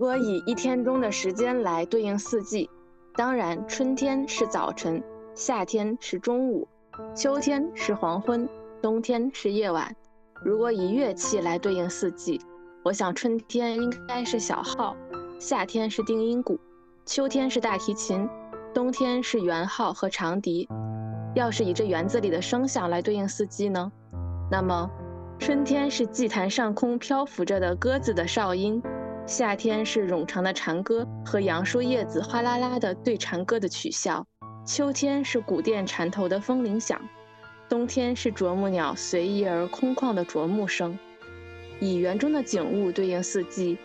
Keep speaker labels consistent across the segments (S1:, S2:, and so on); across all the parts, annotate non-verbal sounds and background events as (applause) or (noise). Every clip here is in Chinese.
S1: 如果以一天中的时间来对应四季，当然春天是早晨，夏天是中午，秋天是黄昏，冬天是夜晚。如果以乐器来对应四季，我想春天应该是小号，夏天是定音鼓，秋天是大提琴，冬天是圆号和长笛。要是以这园子里的声响来对应四季呢？那么，春天是祭坛上空漂浮着的鸽子的哨音，夏天是冗长的蝉歌和杨树叶子哗啦啦的对蝉歌的取笑，秋天是古殿蝉头的风铃响，冬天是啄木鸟随意而空旷的啄木声。以园中的景物对应四季，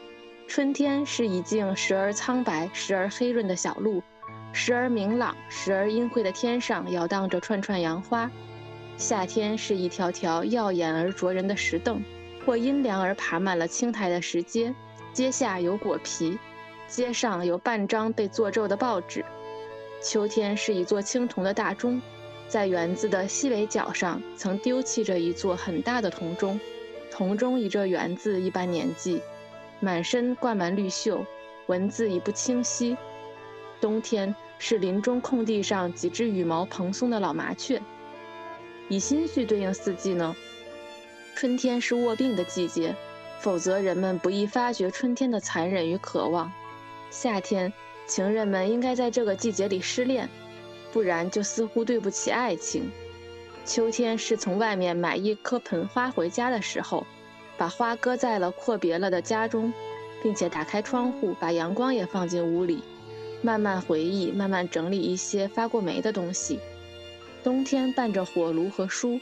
S1: 春天是一径时而苍白、时而黑润的小路。时而明朗，时而阴晦的天上摇荡着串串杨花。夏天是一条条耀眼而灼人的石凳，或阴凉而爬满了青苔的石阶，阶下有果皮，阶上有半张被做皱的报纸。秋天是一座青铜的大钟，在园子的西北角上曾丢弃着一座很大的铜钟，铜钟已这园子一般年纪，满身挂满绿锈，文字已不清晰。冬天。是林中空地上几只羽毛蓬松的老麻雀。以心绪对应四季呢？春天是卧病的季节，否则人们不易发觉春天的残忍与渴望。夏天，情人们应该在这个季节里失恋，不然就似乎对不起爱情。秋天是从外面买一棵盆花回家的时候，把花搁在了阔别了的家中，并且打开窗户，把阳光也放进屋里。慢慢回忆，慢慢整理一些发过霉的东西。冬天伴着火炉和书，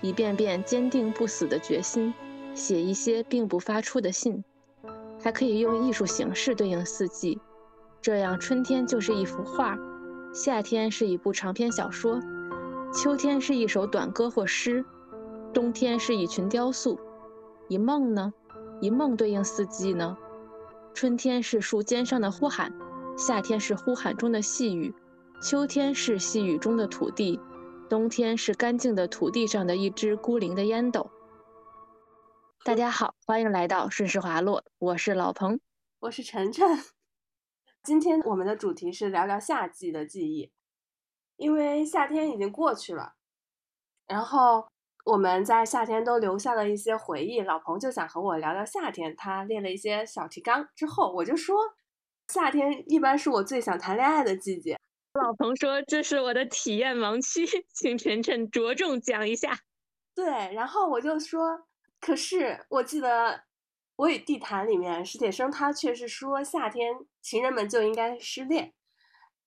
S1: 一遍遍坚定不死的决心，写一些并不发出的信。还可以用艺术形式对应四季，这样春天就是一幅画，夏天是一部长篇小说，秋天是一首短歌或诗，冬天是一群雕塑。一梦呢？一梦对应四季呢？春天是树尖上的呼喊。夏天是呼喊中的细雨，秋天是细雨中的土地，冬天是干净的土地上的一只孤零的烟斗。大家好，欢迎来到顺势滑落，我是老彭，
S2: 我是晨晨。(laughs) 今天我们的主题是聊聊夏季的记忆，因为夏天已经过去了，然后我们在夏天都留下了一些回忆。老彭就想和我聊聊夏天，他列了一些小提纲，之后我就说。夏天一般是我最想谈恋爱的季节。
S1: 老彭说：“这是我的体验盲区，请晨晨着重讲一下。”
S2: 对，然后我就说：“可是我记得《我与地坛》里面史铁生他却是说夏天情人们就应该失恋，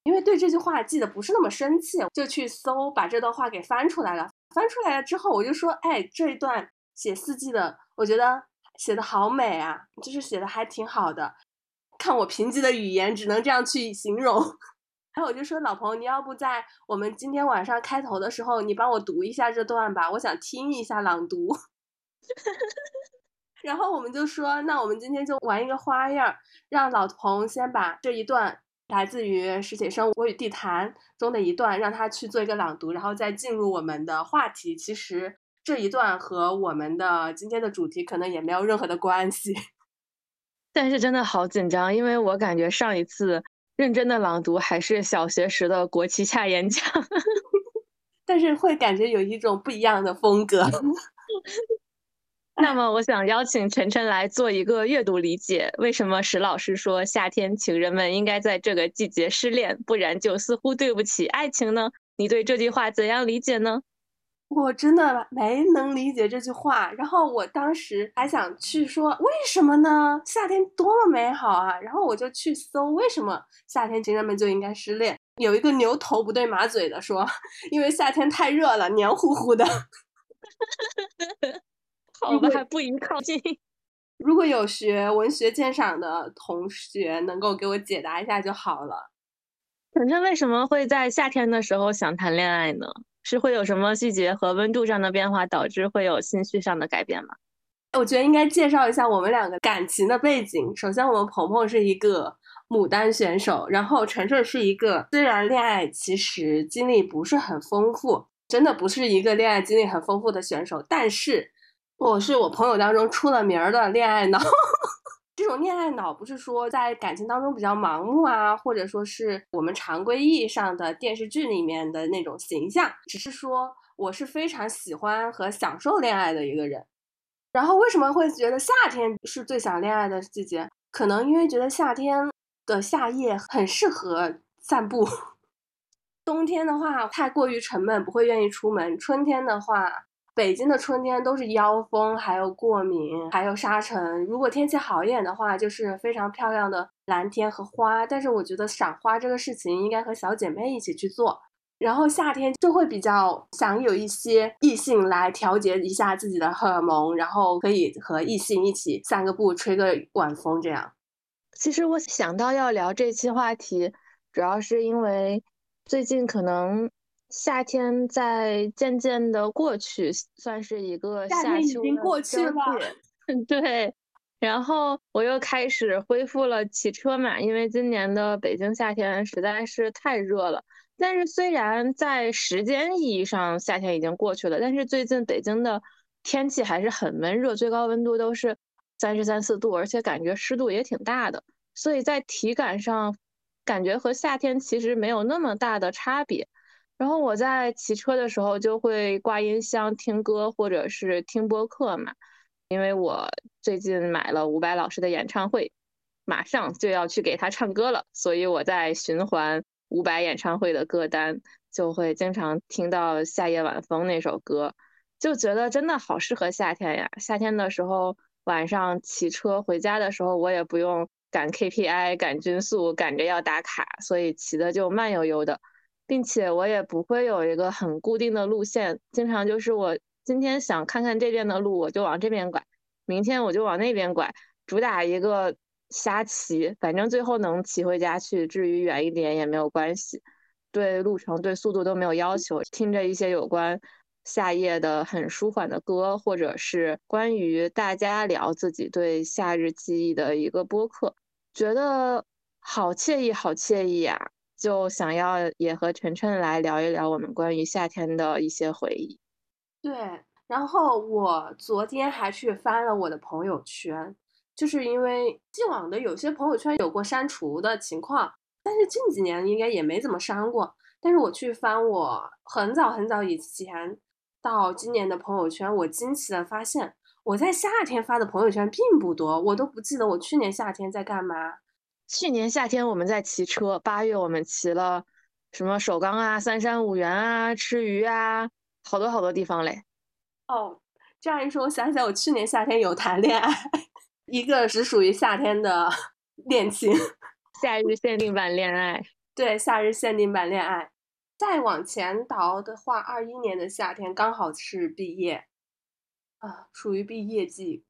S2: 因为对这句话记得不是那么深切，就去搜把这段话给翻出来了。翻出来了之后，我就说：哎，这一段写四季的，我觉得写的好美啊，就是写的还挺好的。”看我贫瘠的语言，只能这样去形容。(laughs) 然后我就说：“老彭，你要不在我们今天晚上开头的时候，你帮我读一下这段吧，我想听一下朗读。” (laughs) 然后我们就说：“那我们今天就玩一个花样，让老彭先把这一段来自于史铁生《我与地坛》中的一段，让他去做一个朗读，然后再进入我们的话题。其实这一段和我们的今天的主题可能也没有任何的关系。(laughs) ”
S1: 但是真的好紧张，因为我感觉上一次认真的朗读还是小学时的国旗下演讲，(laughs)
S2: 但是会感觉有一种不一样的风格。(laughs)
S1: 那么，我想邀请晨晨来做一个阅读理解：为什么史老师说夏天情人们应该在这个季节失恋，不然就似乎对不起爱情呢？你对这句话怎样理解呢？
S2: 我真的没能理解这句话，然后我当时还想去说为什么呢？夏天多么美好啊！然后我就去搜为什么夏天情人们就应该失恋。有一个牛头不对马嘴的说，(laughs) 因为夏天太热了，黏糊糊的。(laughs)
S1: 好吧，还不宜靠近。(laughs)
S2: 如果有学文学鉴赏的同学能够给我解答一下就好了。
S1: 反正为什么会在夏天的时候想谈恋爱呢？是会有什么季节和温度上的变化导致会有心绪上的改变吗？
S2: 我觉得应该介绍一下我们两个感情的背景。首先，我们鹏鹏是一个牡丹选手，然后晨晨是一个虽然恋爱其实经历不是很丰富，真的不是一个恋爱经历很丰富的选手，但是我是我朋友当中出了名儿的恋爱脑。(laughs) 这种恋爱脑不是说在感情当中比较盲目啊，或者说是我们常规意义上的电视剧里面的那种形象，只是说我是非常喜欢和享受恋爱的一个人。然后为什么会觉得夏天是最想恋爱的季节？可能因为觉得夏天的夏夜很适合散步。(laughs) 冬天的话太过于沉闷，不会愿意出门。春天的话，北京的春天都是妖风，还有过敏，还有沙尘。如果天气好一点的话，就是非常漂亮的蓝天和花。但是我觉得赏花这个事情应该和小姐妹一起去做。然后夏天就会比较想有一些异性来调节一下自己的荷尔蒙，然后可以和异性一起散个步，吹个晚风这样。
S1: 其实我想到要聊这期话题，主要是因为最近可能夏天在渐渐的过去，算是一个
S2: 夏
S1: 秋
S2: 已经过去了。(laughs)
S1: 对，然后我又开始恢复了骑车嘛，因为今年的北京夏天实在是太热了。但是虽然在时间意义上夏天已经过去了，但是最近北京的天气还是很闷热，最高温度都是三十三四度，而且感觉湿度也挺大的，所以在体感上感觉和夏天其实没有那么大的差别。然后我在骑车的时候就会挂音箱听歌或者是听播客嘛，因为我最近买了伍佰老师的演唱会，马上就要去给他唱歌了，所以我在循环。伍佰演唱会的歌单就会经常听到《夏夜晚风》那首歌，就觉得真的好适合夏天呀。夏天的时候晚上骑车回家的时候，我也不用赶 KPI、赶均速、赶着要打卡，所以骑的就慢悠悠的，并且我也不会有一个很固定的路线，经常就是我今天想看看这边的路，我就往这边拐，明天我就往那边拐，主打一个。瞎骑，反正最后能骑回家去。至于远一点也没有关系，对路程、对速度都没有要求。听着一些有关夏夜的很舒缓的歌，或者是关于大家聊自己对夏日记忆的一个播客，觉得好惬意，好惬意呀！就想要也和晨晨来聊一聊我们关于夏天的一些回忆。
S2: 对，然后我昨天还去翻了我的朋友圈。就是因为既往的有些朋友圈有过删除的情况，但是近几年应该也没怎么删过。但是我去翻我很早很早以前到今年的朋友圈，我惊奇的发现，我在夏天发的朋友圈并不多，我都不记得我去年夏天在干嘛。
S1: 去年夏天我们在骑车，八月我们骑了什么首钢啊、三山五园啊、吃鱼啊，好多好多地方嘞。
S2: 哦，这样一说，我想起来我去年夏天有谈恋爱。(laughs) 一个只属于夏天的 (laughs) 恋情，
S1: 夏日限定版恋爱。
S2: 对，夏日限定版恋爱。再往前倒的话，二一年的夏天刚好是毕业，啊，属于毕业季。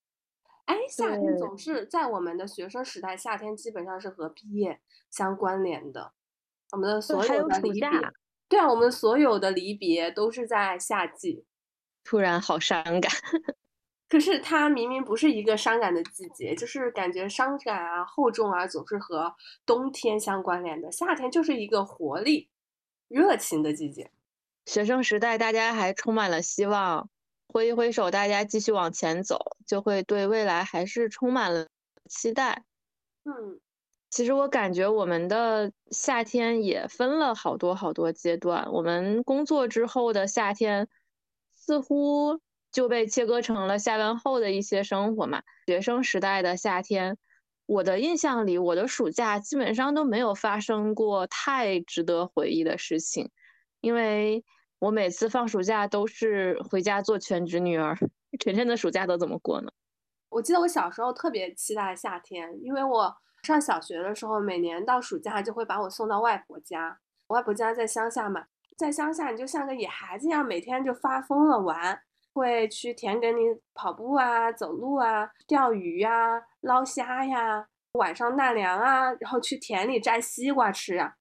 S2: 哎，夏天总是在我们的学生时代，夏天基本上是和毕业相关联的。我们的所有的离别，对啊，我们所有的离别都是在夏季。
S1: 突然好伤感。(laughs)
S2: 可是它明明不是一个伤感的季节，就是感觉伤感啊、厚重啊，总是和冬天相关联的。夏天就是一个活力、热情的季节。
S1: 学生时代大家还充满了希望，挥一挥手，大家继续往前走，就会对未来还是充满了期待。
S2: 嗯，
S1: 其实我感觉我们的夏天也分了好多好多阶段。我们工作之后的夏天，似乎。就被切割成了下班后的一些生活嘛。学生时代的夏天，我的印象里，我的暑假基本上都没有发生过太值得回忆的事情，因为我每次放暑假都是回家做全职女儿。晨晨的暑假都怎么过呢？
S2: 我记得我小时候特别期待夏天，因为我上小学的时候，每年到暑假就会把我送到外婆家。外婆家在乡下嘛，在乡下你就像个野孩子一样，每天就发疯了玩。会去田埂里跑步啊，走路啊，钓鱼呀，捞虾呀，晚上纳凉啊，然后去田里摘西瓜吃呀，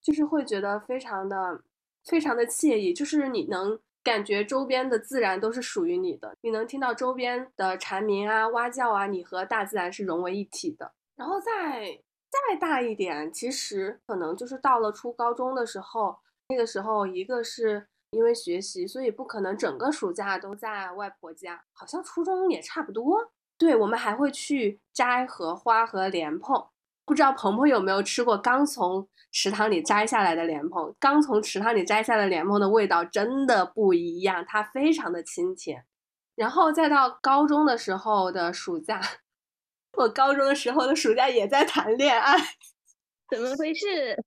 S2: 就是会觉得非常的非常的惬意，就是你能感觉周边的自然都是属于你的，你能听到周边的蝉鸣啊、蛙叫啊，你和大自然是融为一体的。然后再再大一点，其实可能就是到了初高中的时候，那个时候一个是。因为学习，所以不可能整个暑假都在外婆家。好像初中也差不多，对，我们还会去摘荷花和莲蓬。不知道鹏鹏有没有吃过刚从池塘里摘下来的莲蓬？刚从池塘里摘下的莲蓬的味道真的不一样，它非常的清甜。然后再到高中的时候的暑假，(laughs) 我高中的时候的暑假也在谈恋爱，
S1: 怎么回事？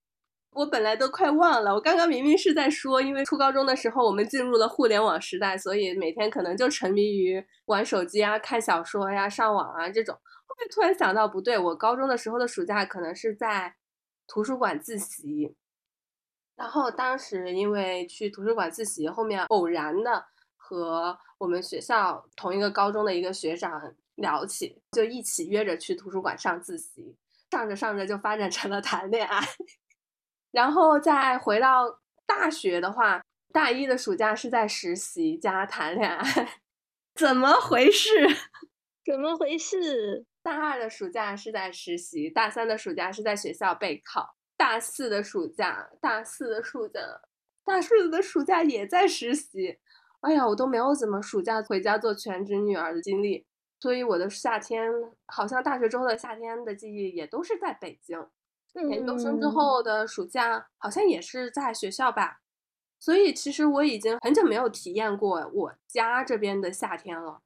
S2: 我本来都快忘了，我刚刚明明是在说，因为初高中的时候我们进入了互联网时代，所以每天可能就沉迷于玩手机啊、看小说呀、上网啊这种。后面突然想到，不对，我高中的时候的暑假可能是在图书馆自习，然后当时因为去图书馆自习，后面偶然的和我们学校同一个高中的一个学长聊起，就一起约着去图书馆上自习，上着上着就发展成了谈恋爱。然后再回到大学的话，大一的暑假是在实习加谈恋爱，(laughs) 怎么回事？
S1: 怎么回事？
S2: 大二的暑假是在实习，大三的暑假是在学校备考，大四的暑假，大四的暑假，大四的暑假也在实习。哎呀，我都没有怎么暑假回家做全职女儿的经历，所以我的夏天好像大学之后的夏天的记忆也都是在北京。研究生之后的暑假好像也是在学校吧，所以其实我已经很久没有体验过我家这边的夏天了，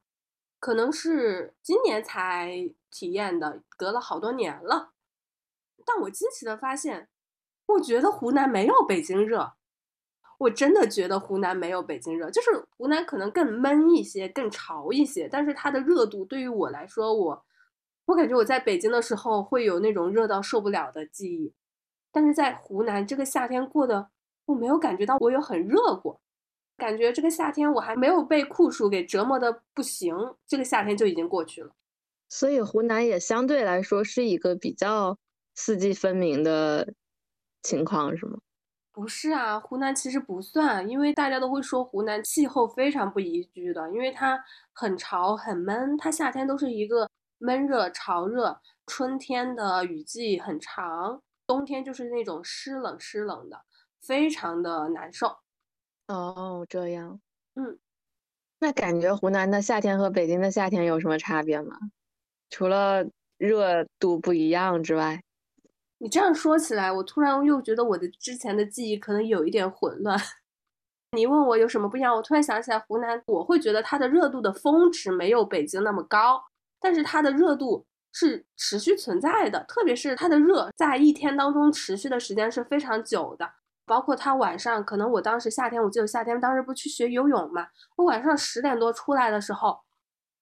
S2: 可能是今年才体验的，隔了好多年了。但我惊奇的发现，我觉得湖南没有北京热，我真的觉得湖南没有北京热，就是湖南可能更闷一些，更潮一些，但是它的热度对于我来说，我。我感觉我在北京的时候会有那种热到受不了的记忆，但是在湖南这个夏天过得，我没有感觉到我有很热过，感觉这个夏天我还没有被酷暑给折磨的不行，这个夏天就已经过去了。
S1: 所以湖南也相对来说是一个比较四季分明的情况，是吗？
S2: 不是啊，湖南其实不算，因为大家都会说湖南气候非常不宜居的，因为它很潮很闷，它夏天都是一个。闷热潮热，春天的雨季很长，冬天就是那种湿冷湿冷的，非常的难受。
S1: 哦，这样，
S2: 嗯，
S1: 那感觉湖南的夏天和北京的夏天有什么差别吗？除了热度不一样之外，
S2: 你这样说起来，我突然又觉得我的之前的记忆可能有一点混乱。(laughs) 你问我有什么不一样，我突然想起来，湖南我会觉得它的热度的峰值没有北京那么高。但是它的热度是持续存在的，特别是它的热在一天当中持续的时间是非常久的。包括它晚上，可能我当时夏天，我记得夏天当时不去学游泳嘛，我晚上十点多出来的时候，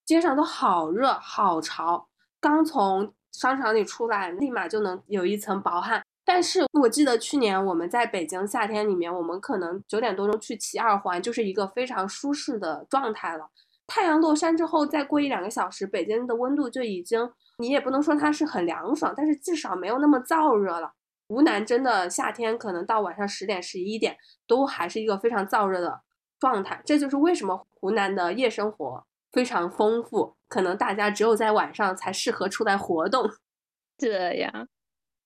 S2: 街上都好热好潮，刚从商场里出来，立马就能有一层薄汗。但是我记得去年我们在北京夏天里面，我们可能九点多钟去骑二环，就是一个非常舒适的状态了。太阳落山之后，再过一两个小时，北京的温度就已经，你也不能说它是很凉爽，但是至少没有那么燥热了。湖南真的夏天可能到晚上十点、十一点都还是一个非常燥热的状态，这就是为什么湖南的夜生活非常丰富，可能大家只有在晚上才适合出来活动。(laughs)
S1: 这样，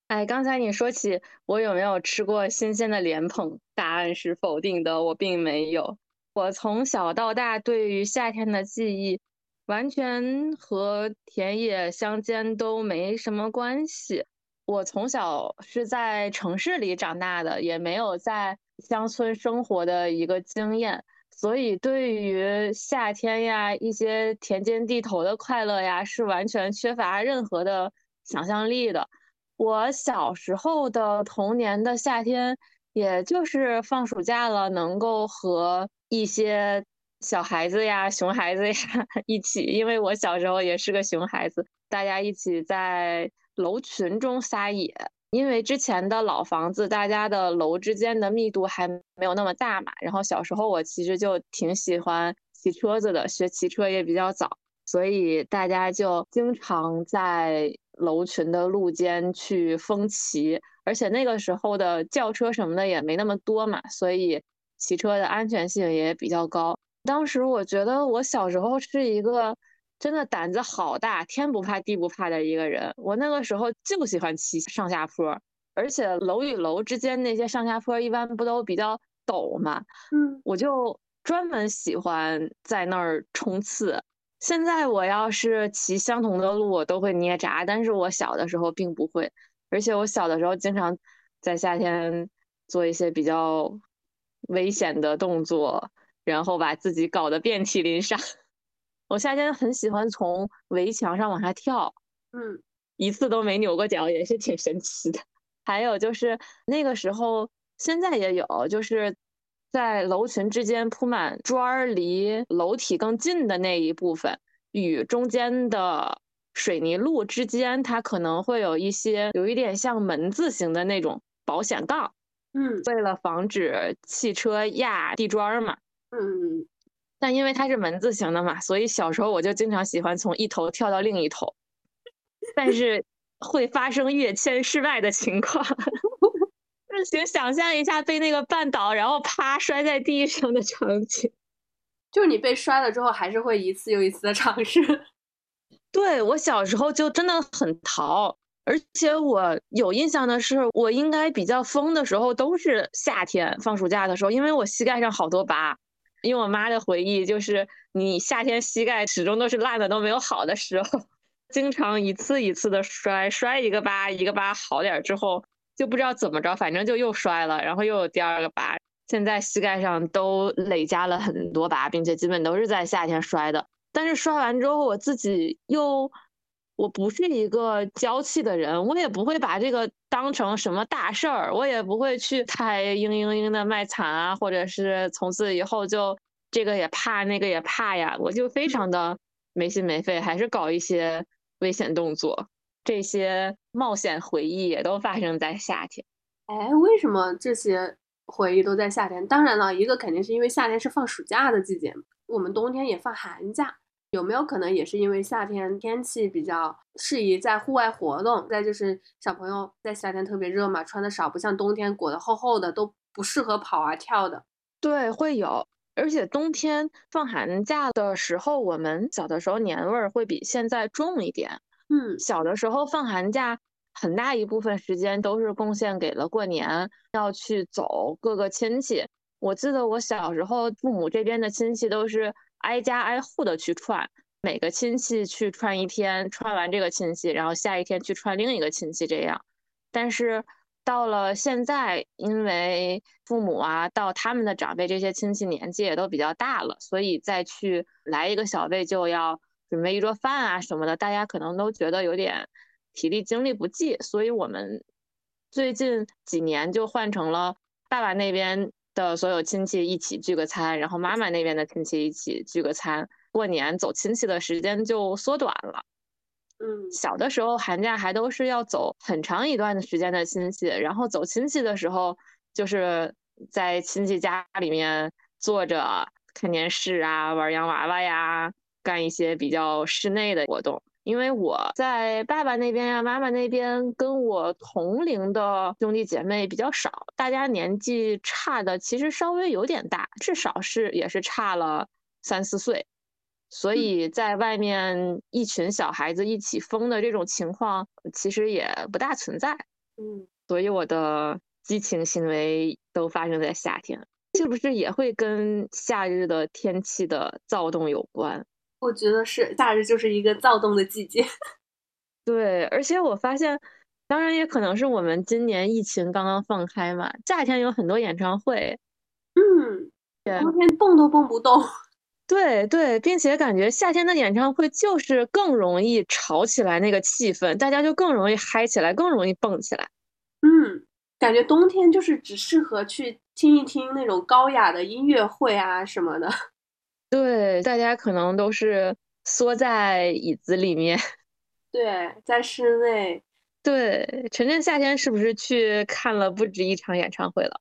S1: 哎，刚才你说起我有没有吃过新鲜的莲蓬，答案是否定的，我并没有。我从小到大对于夏天的记忆，完全和田野乡间都没什么关系。我从小是在城市里长大的，也没有在乡村生活的一个经验，所以对于夏天呀、一些田间地头的快乐呀，是完全缺乏任何的想象力的。我小时候的童年的夏天，也就是放暑假了，能够和一些小孩子呀、熊孩子呀 (laughs) 一起，因为我小时候也是个熊孩子，大家一起在楼群中撒野。因为之前的老房子，大家的楼之间的密度还没有那么大嘛。然后小时候我其实就挺喜欢骑车子的，学骑车也比较早，所以大家就经常在楼群的路间去疯骑。而且那个时候的轿车什么的也没那么多嘛，所以。骑车的安全性也比较高。当时我觉得我小时候是一个真的胆子好大、天不怕地不怕的一个人。我那个时候就喜欢骑上下坡，而且楼与楼之间那些上下坡一般不都比较陡嘛？
S2: 嗯，
S1: 我就专门喜欢在那儿冲刺。现在我要是骑相同的路，我都会捏闸，但是我小的时候并不会，而且我小的时候经常在夏天做一些比较危险的动作，然后把自己搞得遍体鳞伤。我夏天很喜欢从围墙上往下跳，
S2: 嗯，
S1: 一次都没扭过脚，也是挺神奇的。还有就是那个时候，现在也有，就是在楼群之间铺满砖儿，离楼体更近的那一部分，与中间的水泥路之间，它可能会有一些有一点像门字形的那种保险杠，
S2: 嗯
S1: 为了防止汽车压地砖儿嘛。
S2: 嗯，
S1: 但因为它是门字形的嘛，所以小时候我就经常喜欢从一头跳到另一头，但是 (laughs) 会发生跃迁失败的情况。(laughs) 就请想象一下被那个绊倒，然后啪摔在地上的场景。(laughs)
S2: 就是你被摔了之后，还是会一次又一次的尝试。
S1: 对我小时候就真的很淘，而且我有印象的是，我应该比较疯的时候都是夏天放暑假的时候，因为我膝盖上好多疤。因为我妈的回忆就是，你夏天膝盖始终都是烂的，都没有好的时候，经常一次一次的摔，摔一个疤一个疤好点之后，就不知道怎么着，反正就又摔了，然后又有第二个疤。现在膝盖上都累加了很多疤，并且基本都是在夏天摔的。但是摔完之后，我自己又，我不是一个娇气的人，我也不会把这个当成什么大事儿，我也不会去太嘤嘤嘤的卖惨啊，或者是从此以后就这个也怕那个也怕呀，我就非常的没心没肺，还是搞一些危险动作。这些冒险回忆也都发生在夏天。
S2: 哎，为什么这些回忆都在夏天？当然了，一个肯定是因为夏天是放暑假的季节，我们冬天也放寒假。有没有可能也是因为夏天天气比较适宜在户外活动？再就是小朋友在夏天特别热嘛，穿的少，不像冬天裹得厚厚的，都不适合跑啊跳的。
S1: 对，会有。而且冬天放寒假的时候，我们小的时候年味儿会比现在重一点。
S2: 嗯
S1: 小的时候放寒假，很大一部分时间都是贡献给了过年，要去走各个亲戚。我记得我小时候，父母这边的亲戚都是挨家挨户的去串，每个亲戚去串一天，串完这个亲戚，然后下一天去串另一个亲戚，这样。但是到了现在，因为父母啊，到他们的长辈这些亲戚年纪也都比较大了，所以再去来一个小辈就要准备一桌饭啊什么的，大家可能都觉得有点体力精力不济，所以我们最近几年就换成了爸爸那边的所有亲戚一起聚个餐，然后妈妈那边的亲戚一起聚个餐，过年走亲戚的时间就缩短了。
S2: 嗯
S1: 小的时候寒假还都是要走很长一段的时间的亲戚，然后走亲戚的时候，就是在亲戚家里面坐着看电视啊，玩洋娃娃呀，干一些比较室内的活动。因为我在爸爸那边呀、妈妈那边跟我同龄的兄弟姐妹比较少，大家年纪差的其实稍微有点大，至少是也是差了三四岁。所以在外面一群小孩子一起疯的这种情况，其实也不大存在。
S2: 嗯，
S1: 所以我的激情行为都发生在夏天，是不是也会跟夏日的天气的躁动有关？
S2: 我觉得是夏日就是一个躁动的季节。(laughs)
S1: 对，而且我发现，当然也可能是我们今年疫情刚刚放开嘛，夏天有很多演唱会，
S2: 嗯，
S1: 对
S2: 冬天蹦都蹦不动。(laughs)
S1: 对对，并且感觉夏天的演唱会就是更容易吵起来那个气氛，大家就更容易嗨起来，更容易蹦起来。
S2: 嗯，感觉冬天就是只适合去听一听那种高雅的音乐会啊什么的。
S1: 对，大家可能都是缩在椅子里面。(laughs)
S2: 对，在室内。
S1: 对，晨晨夏天是不是去看了不止一场演唱会了？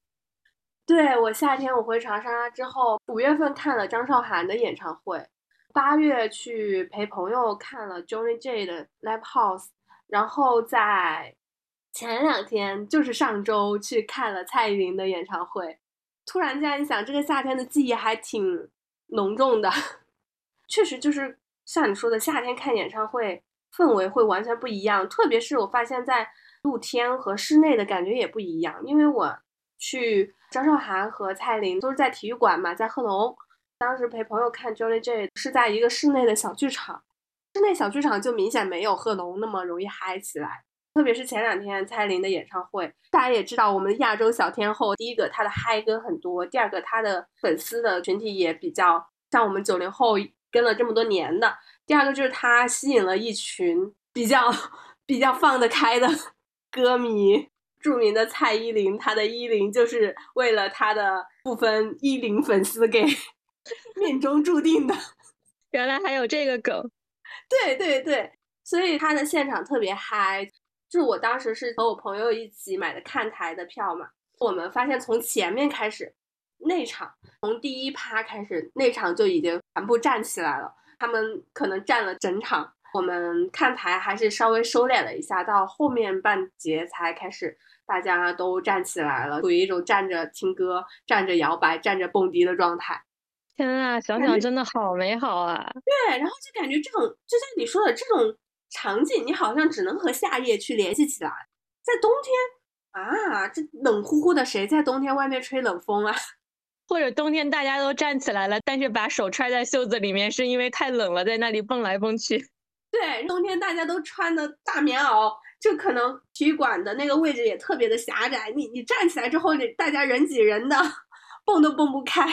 S2: 对，我夏天我回长沙之后，五月份看了张韶涵的演唱会，八月去陪朋友看了 Johnny J 的 Live House，然后在前两天，就是上周去看了蔡依林的演唱会。突然间一想，这个夏天的记忆还挺浓重的。(laughs) 确实，就是像你说的，夏天看演唱会氛围会完全不一样。特别是我发现，在露天和室内的感觉也不一样。因为我去张韶涵和蔡琳都是在体育馆嘛，在贺龙。当时陪朋友看 Jolie J 是在一个室内的小剧场，室内小剧场就明显没有贺龙那么容易嗨起来。特别是前两天蔡依林的演唱会，大家也知道，我们亚洲小天后，第一个她的嗨歌很多，第二个她的粉丝的群体也比较像我们九零后跟了这么多年的，第二个就是她吸引了一群比较比较放得开的 (laughs) 歌迷。著名的蔡依林，她的依林就是为了她的部分依林粉丝给 (laughs) 命中注定的。
S1: 原来还有这个梗，(laughs)
S2: 对对对，所以她的现场特别嗨。就是我当时是和我朋友一起买的看台的票嘛，我们发现从前面开始，内场从第一趴开始，内场就已经全部站起来了。他们可能站了整场，我们看台还是稍微收敛了一下，到后面半截才开始大家都站起来了，处于一种站着听歌、站着摇摆、站着蹦迪的状态。
S1: 天啊，想想真的好美好啊！
S2: 对，然后就感觉这种，就像你说的这种。场景你好像只能和夏夜去联系起来，在冬天啊，这冷乎乎的，谁在冬天外面吹冷风啊？(laughs)
S1: 或者冬天大家都站起来了，但是把手揣在袖子里面，是因为太冷了，在那里蹦来蹦去。(laughs)
S2: 对，冬天大家都穿的大棉袄，就可能体育馆的那个位置也特别的狭窄，你你站起来之后，你大家人挤人的，(laughs) 蹦都蹦不开。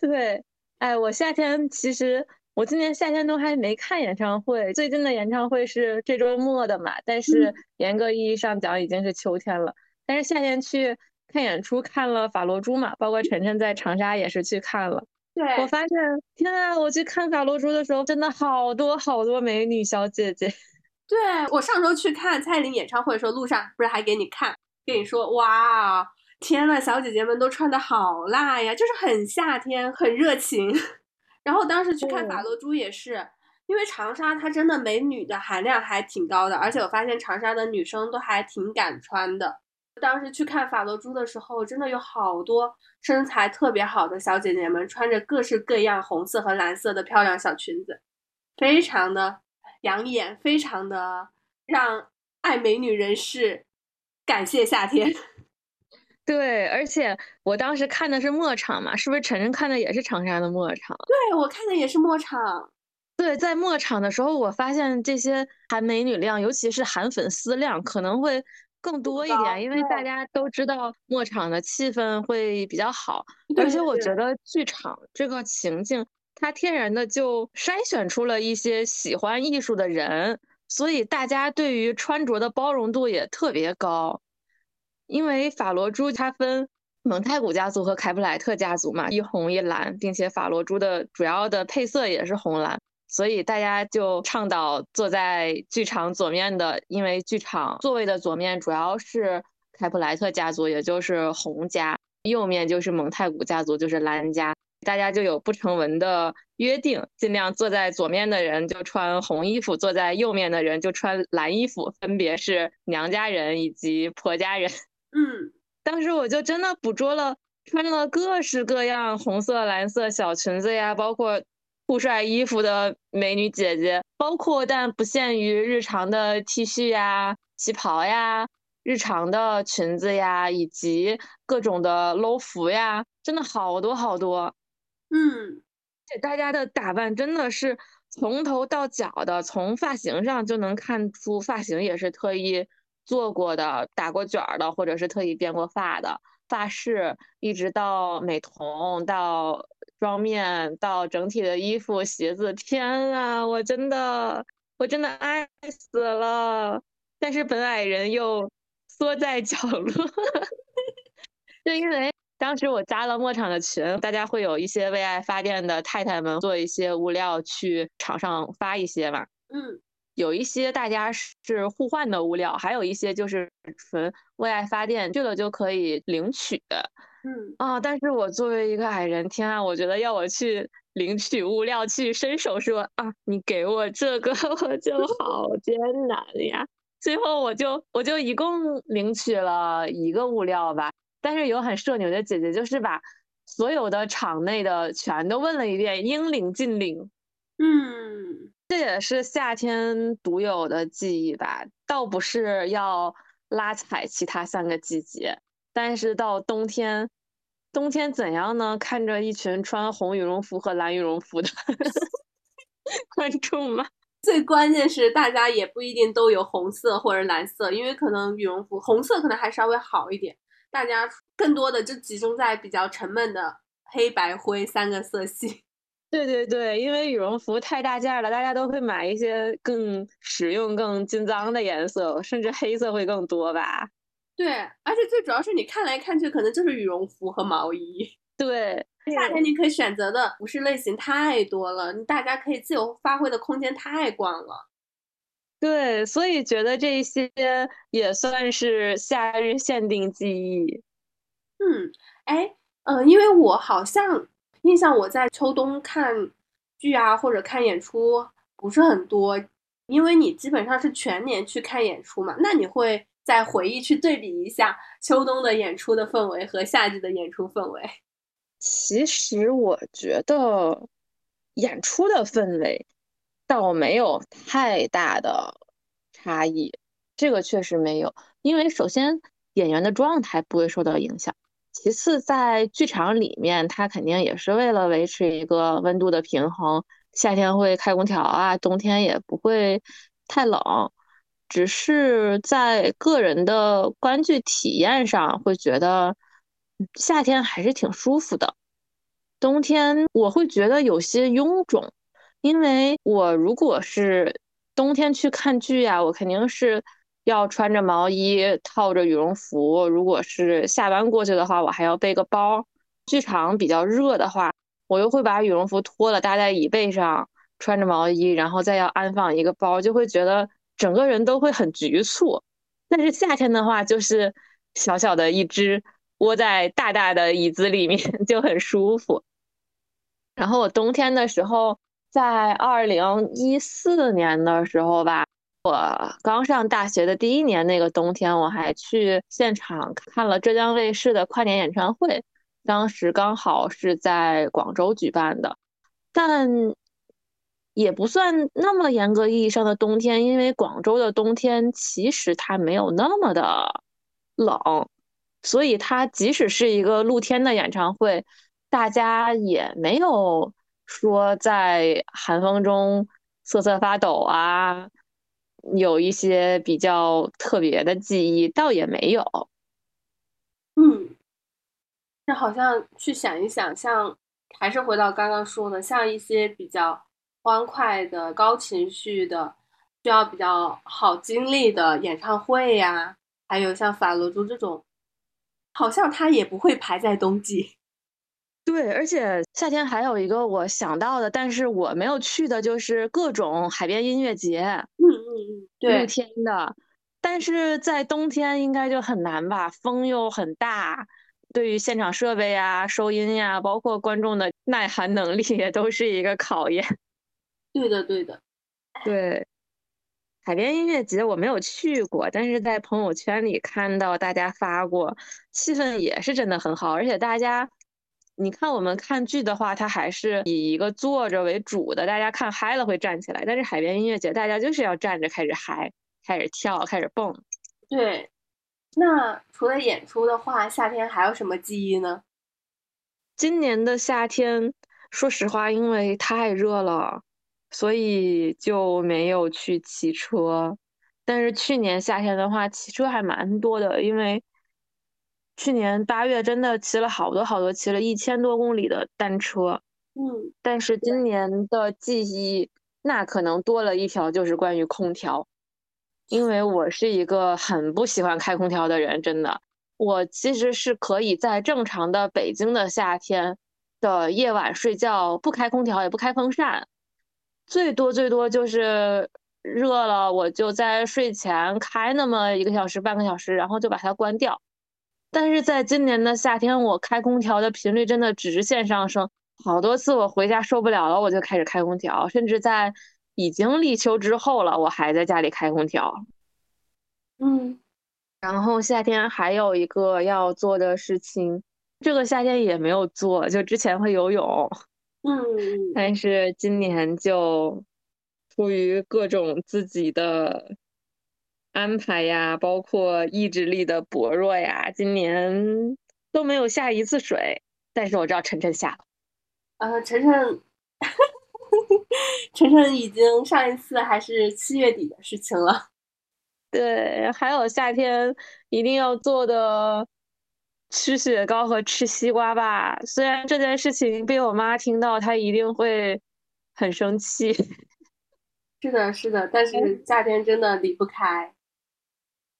S1: 对，哎，我夏天其实。我今年夏天都还没看演唱会，最近的演唱会是这周末的嘛？但是严格意义上讲已经是秋天了。但是夏天去看演出看了法罗珠嘛，包括晨晨在长沙也是去看了。
S2: 对
S1: 我发现，天啊！我去看法罗珠的时候，真的好多好多美女小姐姐。(laughs)
S2: 对我上周去看蔡依林演唱会的时候，路上不是还给你看，跟你说哇，天呐，小姐姐们都穿的好辣呀，就是很夏天，很热情。然后当时去看法罗珠也是，因为长沙它真的美女的含量还挺高的，而且我发现长沙的女生都还挺敢穿的。当时去看法罗珠的时候，真的有好多身材特别好的小姐姐们，穿着各式各样红色和蓝色的漂亮小裙子，非常的养眼，非常的让爱美女人士感谢夏天。
S1: 对，而且我当时看的是末场嘛，是不是晨晨看的也是长沙的末场？
S2: 对，我看的也是末场。
S1: 对，在末场的时候，我发现这些韩美女量，尤其是韩粉丝量可能会更多一点，因为大家都知道末场的气氛会比较好，而且我觉得剧场这个情境，它天然的就筛选出了一些喜欢艺术的人，所以大家对于穿着的包容度也特别高。因为法罗珠它分蒙太古家族和凯普莱特家族嘛，一红一蓝，并且法罗珠的主要的配色也是红蓝，所以大家就倡导坐在剧场左面的，因为剧场座位的左面主要是凯普莱特家族，也就是红家，右面就是蒙太古家族，就是蓝家，大家就有不成文的约定，尽量坐在左面的人就穿红衣服，坐在右面的人就穿蓝衣服，分别是娘家人以及婆家人。
S2: 嗯，
S1: 当时我就真的捕捉了穿了各式各样红色、蓝色小裙子呀，包括酷帅衣服的美女姐姐，包括但不限于日常的 T 恤呀、旗袍呀、日常的裙子呀，以及各种的 low 服呀，真的好多好多。
S2: 嗯，
S1: 且大家的打扮真的是从头到脚的，从发型上就能看出发型也是特意。做过的、打过卷儿的，或者是特意编过发的发饰，一直到美瞳、到妆面、到整体的衣服、鞋子，天啊，我真的，我真的爱死了。但是本矮人又缩在角落，(laughs) 就因为当时我加了墨场的群，大家会有一些为爱发电的太太们做一些物料去场上发一些嘛，
S2: 嗯。
S1: 有一些大家是互换的物料，还有一些就是纯为爱发电，去了就可以领取。
S2: 嗯
S1: 啊，但是我作为一个矮人，天啊，我觉得要我去领取物料，去伸手说啊，你给我这个，(laughs) 我就好艰难呀。最后我就我就一共领取了一个物料吧，但是有很社牛的姐姐，就是把所有的场内的全都问了一遍，应领尽领。
S2: 嗯。
S1: 这也是夏天独有的记忆吧，倒不是要拉踩其他三个季节，但是到冬天，冬天怎样呢？看着一群穿红羽绒服和蓝羽绒服的 (laughs) 观众吗？(laughs)
S2: 最关键是大家也不一定都有红色或者蓝色，因为可能羽绒服红色可能还稍微好一点，大家更多的就集中在比较沉闷的黑白灰三个色系。
S1: 对对对，因为羽绒服太大件了，大家都会买一些更实用、更经脏的颜色，甚至黑色会更多吧。
S2: 对，而且最主要是你看来看去，可能就是羽绒服和毛衣。(laughs)
S1: 对，
S2: 夏天你可以选择的服饰类型太多了，大家可以自由发挥的空间太广了。
S1: 对，所以觉得这些也算是夏日限定记忆。
S2: 嗯，哎，嗯，因为我好像。印象我在秋冬看剧啊，或者看演出不是很多，因为你基本上是全年去看演出嘛。那你会再回忆去对比一下秋冬的演出的氛围和夏季的演出氛围？(laughs)
S1: 其实我觉得演出的氛围倒没有太大的差异，这个确实没有，因为首先演员的状态不会受到影响。其次，在剧场里面，它肯定也是为了维持一个温度的平衡。夏天会开空调啊，冬天也不会太冷。只是在个人的观剧体验上，会觉得夏天还是挺舒服的。冬天我会觉得有些臃肿，因为我如果是冬天去看剧呀，我肯定是。要穿着毛衣，套着羽绒服。如果是下班过去的话，我还要背个包。剧场比较热的话，我又会把羽绒服脱了搭在椅背上，穿着毛衣，然后再要安放一个包，就会觉得整个人都会很局促。但是夏天的话，就是小小的一只窝在大大的椅子里面，(laughs) 就很舒服。然后我冬天的时候，在二零一四年的时候吧。我刚上大学的第一年，那个冬天，我还去现场看了浙江卫视的跨年演唱会。当时刚好是在广州举办的，但也不算那么严格意义上的冬天，因为广州的冬天其实它没有那么的冷，所以它即使是一个露天的演唱会，大家也没有说在寒风中瑟瑟发抖啊。有一些比较特别的记忆，倒也没有。
S2: 嗯，那好像去想一想，像还是回到刚刚说的，像一些比较欢快的、高情绪的、需要比较好经历的演唱会呀，还有像法罗珠这种，好像它也不会排在冬季。
S1: 对，而且夏天还有一个我想到的，但是我没有去的，就是各种海边音乐节。
S2: 嗯，对，
S1: 露天的，但是在冬天应该就很难吧，风又很大，对于现场设备呀、收音呀，包括观众的耐寒能力，也都是一个考验。(laughs)
S2: 对的，对的，
S1: 对，海边音乐节我没有去过，但是在朋友圈里看到大家发过，气氛也是真的很好，而且大家。你看，我们看剧的话，它还是以一个坐着为主的，大家看嗨了会站起来。但是海边音乐节，大家就是要站着开始嗨，开始跳，开始蹦。
S2: 对，那除了演出的话，夏天还有什么记忆呢？
S1: 今年的夏天，说实话，因为太热了，所以就没有去骑车。但是去年夏天的话，骑车还蛮多的，因为。去年八月真的骑了好多好多，骑了一千多公里的单车。
S2: 嗯，
S1: 但是今年的记忆那可能多了一条，就是关于空调。因为我是一个很不喜欢开空调的人，真的。我其实是可以在正常的北京的夏天的夜晚睡觉，不开空调也不开风扇，最多最多就是热了，我就在睡前开那么一个小时、半个小时，然后就把它关掉。但是在今年的夏天，我开空调的频率真的直线上升，好多次我回家受不了了，我就开始开空调，甚至在已经立秋之后了，我还在家里开空调。
S2: 嗯，
S1: 然后夏天还有一个要做的事情，这个夏天也没有做，就之前会游泳，
S2: 嗯，
S1: 但是今年就出于各种自己的。安排呀，包括意志力的薄弱呀，今年都没有下一次水。但是我知道晨晨下了。
S2: 呃，晨晨，(laughs) 晨晨已经上一次还是七月底的事情了。(laughs)
S1: 对，还有夏天一定要做的吃雪糕和吃西瓜吧。虽然这件事情被我妈听到，她一定会很生气。(laughs)
S2: 是的，是的，但是夏天真的离不开。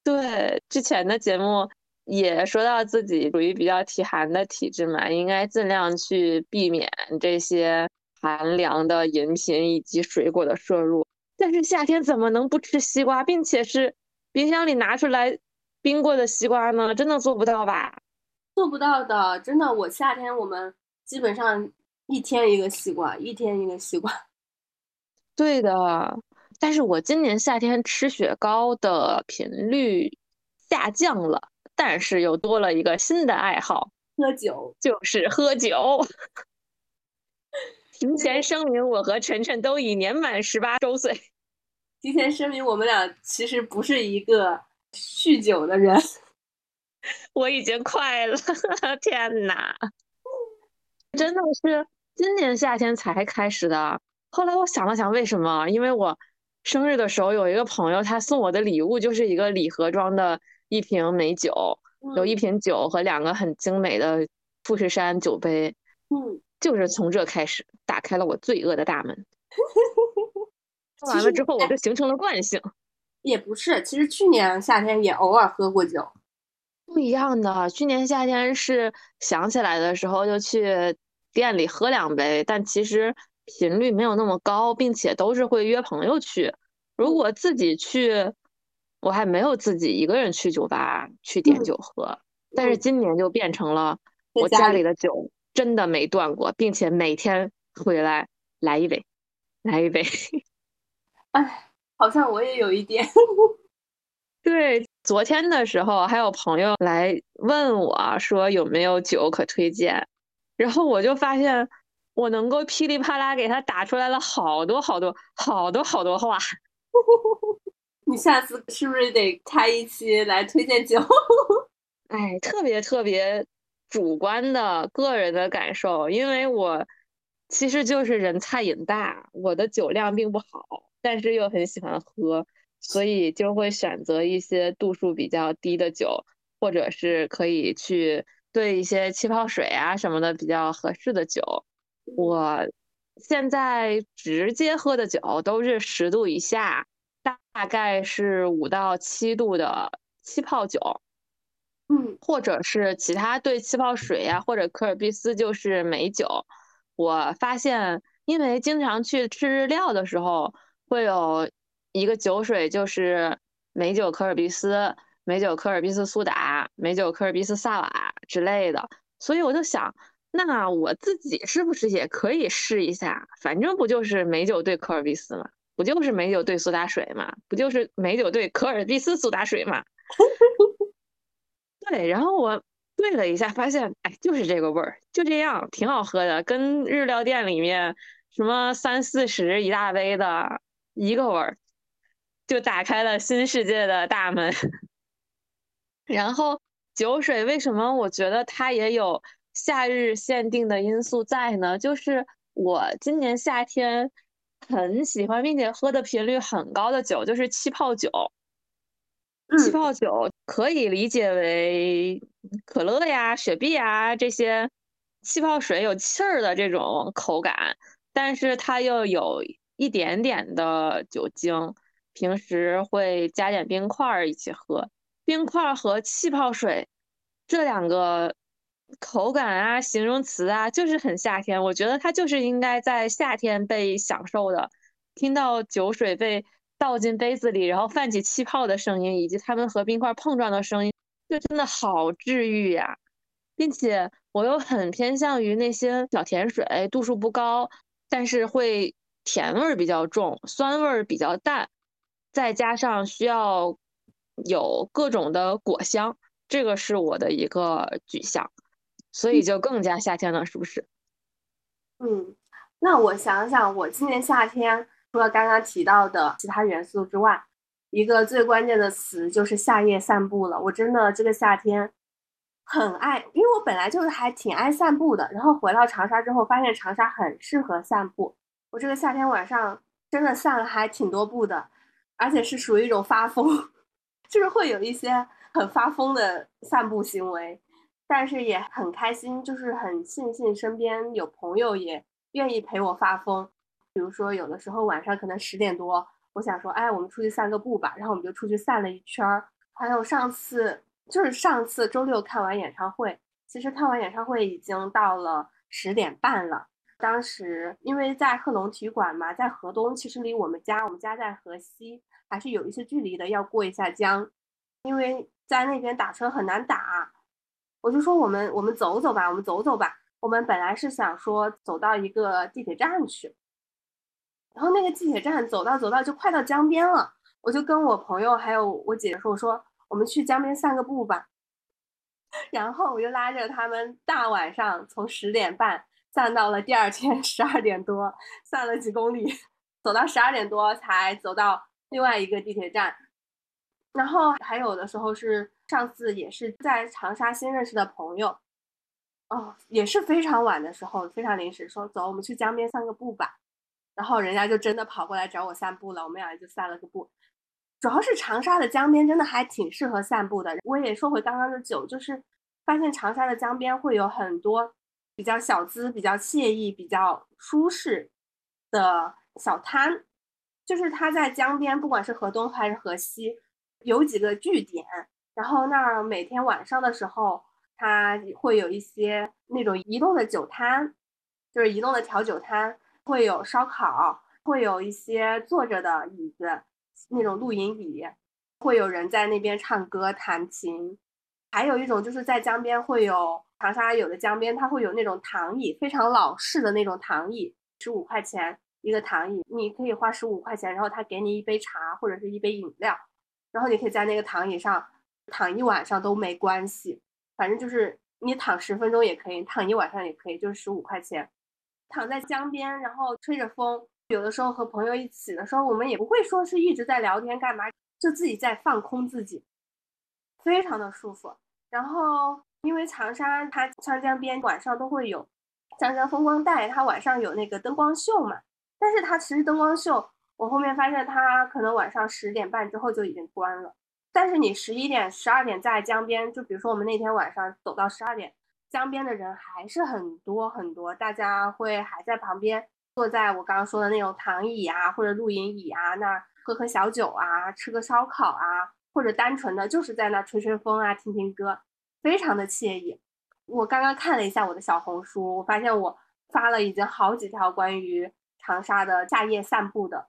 S1: 对，之前的节目也说到自己属于比较体寒的体质嘛，应该尽量去避免这些寒凉的饮品以及水果的摄入。但是夏天怎么能不吃西瓜，并且是？冰箱里拿出来冰过的西瓜呢？真的做不到吧？
S2: 做不到的，真的。我夏天我们基本上一天一个西瓜，一天一个西瓜。
S1: 对的，但是我今年夏天吃雪糕的频率下降了，但是又多了一个新的爱好——
S2: 喝酒，
S1: 就是喝酒。提前声明，我和晨晨都已年满十八周岁。(laughs)
S2: 提前声明，我们俩其实不是一个酗酒的人。
S1: 我已经快了，天哪！真的是今年夏天才开始的。后来我想了想，为什么？因为我生日的时候有一个朋友，他送我的礼物就是一个礼盒装的一瓶美酒，有一瓶酒和两个很精美的富士山酒杯。
S2: 嗯，
S1: 就是从这开始打开了我罪恶的大门。(laughs) 完了之后，我就形成了惯性。
S2: 也不是，其实去年夏天也偶尔喝过酒。
S1: 不一样的，去年夏天是想起来的时候就去店里喝两杯，但其实频率没有那么高，并且都是会约朋友去。如果自己去，我还没有自己一个人去酒吧去点酒喝。但是今年就变成了我家里的酒真的没断过，并且每天回来来一杯，来一杯。(laughs)
S2: 哎，好像我也有一点。(laughs)
S1: 对，昨天的时候还有朋友来问我说有没有酒可推荐，然后我就发现我能够噼里啪啦给他打出来了好多好多好多好多话。(laughs)
S2: 你下次是不是得开一期来推荐酒？(laughs)
S1: 哎，特别特别主观的个人的感受，因为我其实就是人菜瘾大，我的酒量并不好。但是又很喜欢喝，所以就会选择一些度数比较低的酒，或者是可以去兑一些气泡水啊什么的比较合适的酒。我现在直接喝的酒都是十度以下，大概是五到七度的气泡酒，
S2: 嗯，
S1: 或者是其他兑气泡水呀，或者可尔必斯就是美酒。我发现，因为经常去吃日料的时候。会有一个酒水，就是美酒可尔必斯、美酒可尔必斯苏打、美酒可尔必斯萨瓦之类的，所以我就想，那我自己是不是也可以试一下？反正不就是美酒兑可尔必斯嘛，不就是美酒兑苏打水嘛，不就是美酒兑可尔必斯苏打水嘛？(laughs) 对，然后我兑了一下，发现，哎，就是这个味儿，就这样，挺好喝的，跟日料店里面什么三四十一大杯的。一个味儿，就打开了新世界的大门。(laughs) 然后酒水为什么我觉得它也有夏日限定的因素在呢？就是我今年夏天很喜欢并且喝的频率很高的酒，就是气泡酒。气泡酒可以理解为可乐呀、雪碧啊这些气泡水有气儿的这种口感，但是它又有。一点点的酒精，平时会加点冰块一起喝。冰块和气泡水这两个口感啊、形容词啊，就是很夏天。我觉得它就是应该在夏天被享受的。听到酒水被倒进杯子里，然后泛起气泡的声音，以及它们和冰块碰撞的声音，就真的好治愈呀！并且我又很偏向于那些小甜水，度数不高，但是会。甜味儿比较重，酸味儿比较淡，再加上需要有各种的果香，这个是我的一个取向，所以就更加夏天了，是不是？
S2: 嗯，那我想想，我今年夏天除了刚刚提到的其他元素之外，一个最关键的词就是夏夜散步了。我真的这个夏天很爱，因为我本来就是还挺爱散步的，然后回到长沙之后，发现长沙很适合散步。我这个夏天晚上真的散了还挺多步的，而且是属于一种发疯，(laughs) 就是会有一些很发疯的散步行为，但是也很开心，就是很庆幸身边有朋友也愿意陪我发疯。比如说有的时候晚上可能十点多，我想说，哎，我们出去散个步吧，然后我们就出去散了一圈儿。还有上次。就是上次周六看完演唱会，其实看完演唱会已经到了十点半了。当时因为在贺龙体育馆嘛，在河东，其实离我们家，我们家在河西，还是有一些距离的，要过一下江。因为在那边打车很难打，我就说我们我们走走吧，我们走走吧。我们本来是想说走到一个地铁站去，然后那个地铁站走到走到就快到江边了，我就跟我朋友还有我姐姐说，我说。我们去江边散个步吧，(laughs) 然后我就拉着他们大晚上从十点半散到了第二天十二点多，散了几公里，走到十二点多才走到另外一个地铁站。然后还有的时候是上次也是在长沙新认识的朋友，哦，也是非常晚的时候，非常临时说走，我们去江边散个步吧。然后人家就真的跑过来找我散步了，我们俩就散了个步。主要是长沙的江边真的还挺适合散步的。我也说回刚刚的酒，就是发现长沙的江边会有很多比较小资、比较惬意、比较舒适的小摊。就是它在江边，不管是河东还是河西，有几个据点。然后那儿每天晚上的时候，它会有一些那种移动的酒摊，就是移动的调酒摊，会有烧烤，会有一些坐着的椅子。那种露营椅，会有人在那边唱歌弹琴，还有一种就是在江边会有长沙有的江边，它会有那种躺椅，非常老式的那种躺椅，十五块钱一个躺椅，你可以花十五块钱，然后他给你一杯茶或者是一杯饮料，然后你可以在那个躺椅上躺一晚上都没关系，反正就是你躺十分钟也可以，躺一晚上也可以，就是十五块钱，躺在江边，然后吹着风。有的时候和朋友一起的时候，我们也不会说是一直在聊天干嘛，就自己在放空自己，非常的舒服。然后因为长沙它长江边晚上都会有长江风光带，它晚上有那个灯光秀嘛。但是它其实灯光秀，我后面发现它可能晚上十点半之后就已经关了。但是你十一点、十二点在江边，就比如说我们那天晚上走到十二点，江边的人还是很多很多，大家会还在旁边。坐在我刚刚说的那种躺椅啊，或者露营椅啊，那喝喝小酒啊，吃个烧烤啊，或者单纯的就是在那吹吹风啊，听听歌，非常的惬意。我刚刚看了一下我的小红书，我发现我发了已经好几条关于长沙的夏夜散步的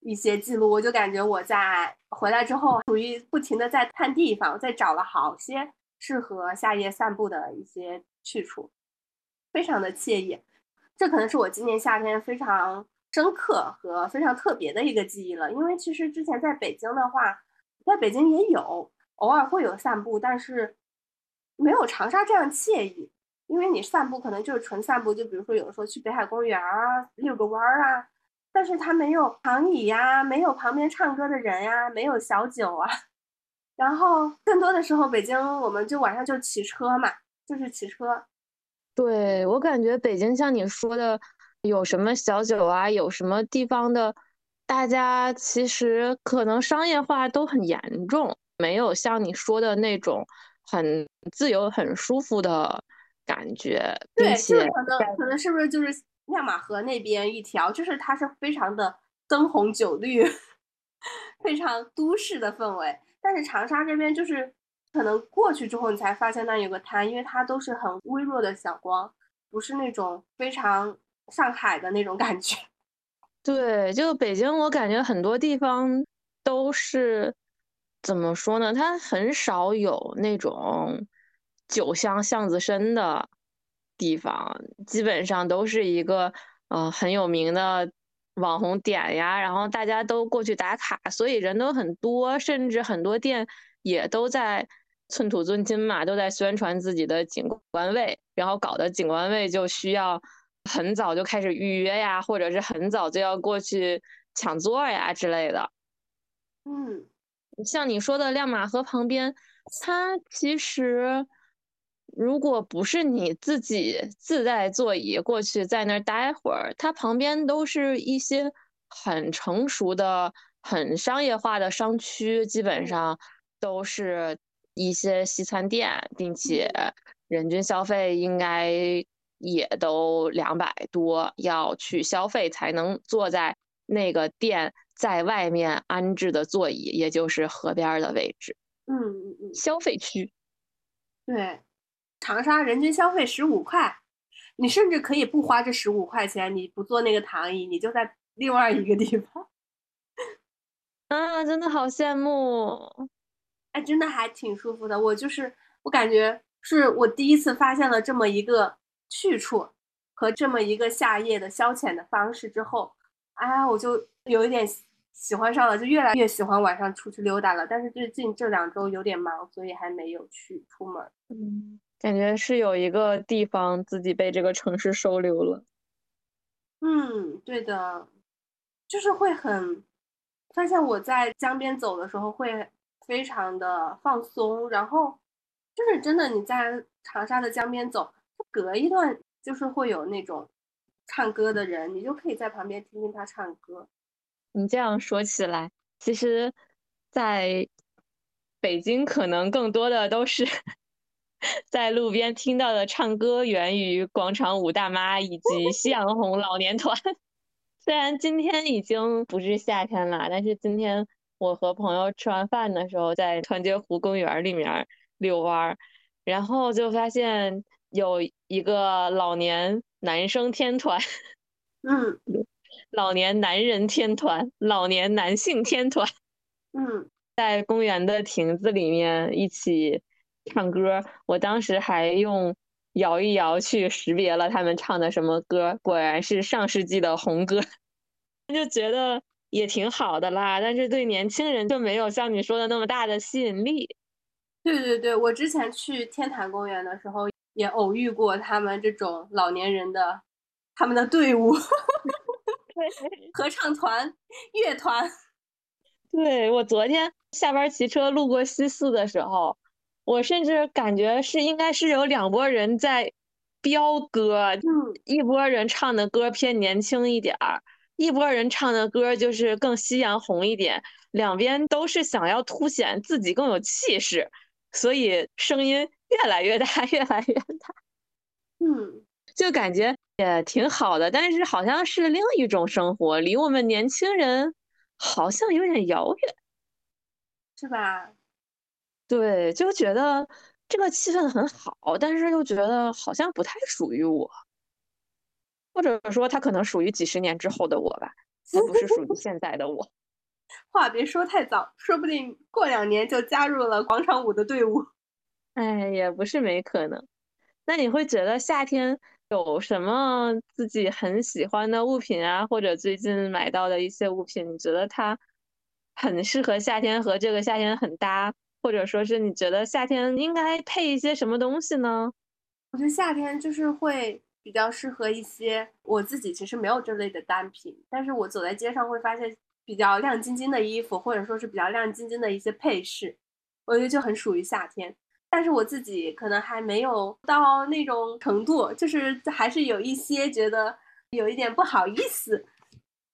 S2: 一些记录，我就感觉我在回来之后，属于不停的在探地方，在找了好些适合夏夜散步的一些去处，非常的惬意。这可能是我今年夏天非常深刻和非常特别的一个记忆了，因为其实之前在北京的话，在北京也有偶尔会有散步，但是没有长沙这样惬意。因为你散步可能就是纯散步，就比如说有的时候去北海公园啊遛个弯儿啊，但是它没有躺椅呀，没有旁边唱歌的人呀，没有小酒啊。(laughs) 然后更多的时候，北京我们就晚上就骑车嘛，就是骑车。
S1: 对我感觉北京像你说的，有什么小酒啊，有什么地方的，大家其实可能商业化都很严重，没有像你说的那种很自由、很舒服的感觉。
S2: 对，就是可能可能是不是就是亮马河那边一条，就是它是非常的灯红酒绿，非常都市的氛围，但是长沙这边就是。可能过去之后，你才发现那有个滩，因为它都是很微弱的小光，不是那种非常上海的那种感觉。(laughs)
S1: 对，就北京，我感觉很多地方都是怎么说呢？它很少有那种酒香巷子深的地方，基本上都是一个呃很有名的网红点呀，然后大家都过去打卡，所以人都很多，甚至很多店也都在。寸土寸金嘛，都在宣传自己的景观位，然后搞的景观位就需要很早就开始预约呀，或者是很早就要过去抢座呀之类的。
S2: 嗯，
S1: 像你说的亮马河旁边，它其实如果不是你自己自带座椅过去在那儿待会儿，它旁边都是一些很成熟的、很商业化的商区，基本上都是一些西餐店，并且人均消费应该也都两百多，要去消费才能坐在那个店在外面安置的座椅，也就是河边的位置。
S2: 嗯嗯嗯，
S1: 消费区。
S2: 对。长沙人均消费十五块，你甚至可以不花这十五块钱，你不坐那个躺椅，你就在另外一个地方。(laughs)
S1: 啊，真的好羡慕！
S2: 哎，真的还挺舒服的。我就是，我感觉是我第一次发现了这么一个去处和这么一个夏夜的消遣的方式之后，哎，我就有一点喜欢上了，就越来越喜欢晚上出去溜达了。但是最近这两周有点忙，所以还没有去出门。
S1: 嗯。感觉是有一个地方自己被这个城市收留了。
S2: 嗯，对的，就是会很发现我在江边走的时候会非常的放松，然后就是真的你在长沙的江边走，隔一段就是会有那种唱歌的人，你就可以在旁边听听他唱歌。
S1: 你这样说起来，其实在北京可能更多的都是。在路边听到的唱歌源于广场舞大妈以及夕阳红老年团。(laughs) 虽然今天已经不是夏天了，但是今天我和朋友吃完饭的时候，在团结湖公园里面遛弯儿，然后就发现有一个老年男生天团，
S2: 嗯，
S1: 老年男人天团，老年男性天团，
S2: 嗯，
S1: 在公园的亭子里面一起。唱歌，我当时还用摇一摇去识别了他们唱的什么歌，果然是上世纪的红歌，(laughs) 就觉得也挺好的啦。但是对年轻人就没有像你说的那么大的吸引力。
S2: 对对对，我之前去天坛公园的时候也偶遇过他们这种老年人的他们的队伍，(laughs) 合唱团、乐团。
S1: 对我昨天下班骑车路过西四的时候。我甚至感觉是应该是有两拨人在飙歌，
S2: 嗯，
S1: 一波人唱的歌偏年轻一点儿，一波人唱的歌就是更夕阳红一点，两边都是想要凸显自己更有气势，所以声音越来越大，越来越大，
S2: 嗯，
S1: 就感觉也挺好的，但是好像是另一种生活，离我们年轻人好像有点遥远，
S2: 是吧？
S1: 对，就觉得这个气氛很好，但是又觉得好像不太属于我，或者说他可能属于几十年之后的我吧，而不是属于现在的我。(laughs)
S2: 话别说太早，说不定过两年就加入了广场舞的队伍。(laughs)
S1: 哎，也不是没可能。那你会觉得夏天有什么自己很喜欢的物品啊，或者最近买到的一些物品，你觉得它很适合夏天，和这个夏天很搭？或者说是你觉得夏天应该配一些什么东西呢？
S2: 我觉得夏天就是会比较适合一些我自己其实没有这类的单品，但是我走在街上会发现比较亮晶晶的衣服，或者说是比较亮晶晶的一些配饰，我觉得就很属于夏天。但是我自己可能还没有到那种程度，就是还是有一些觉得有一点不好意思，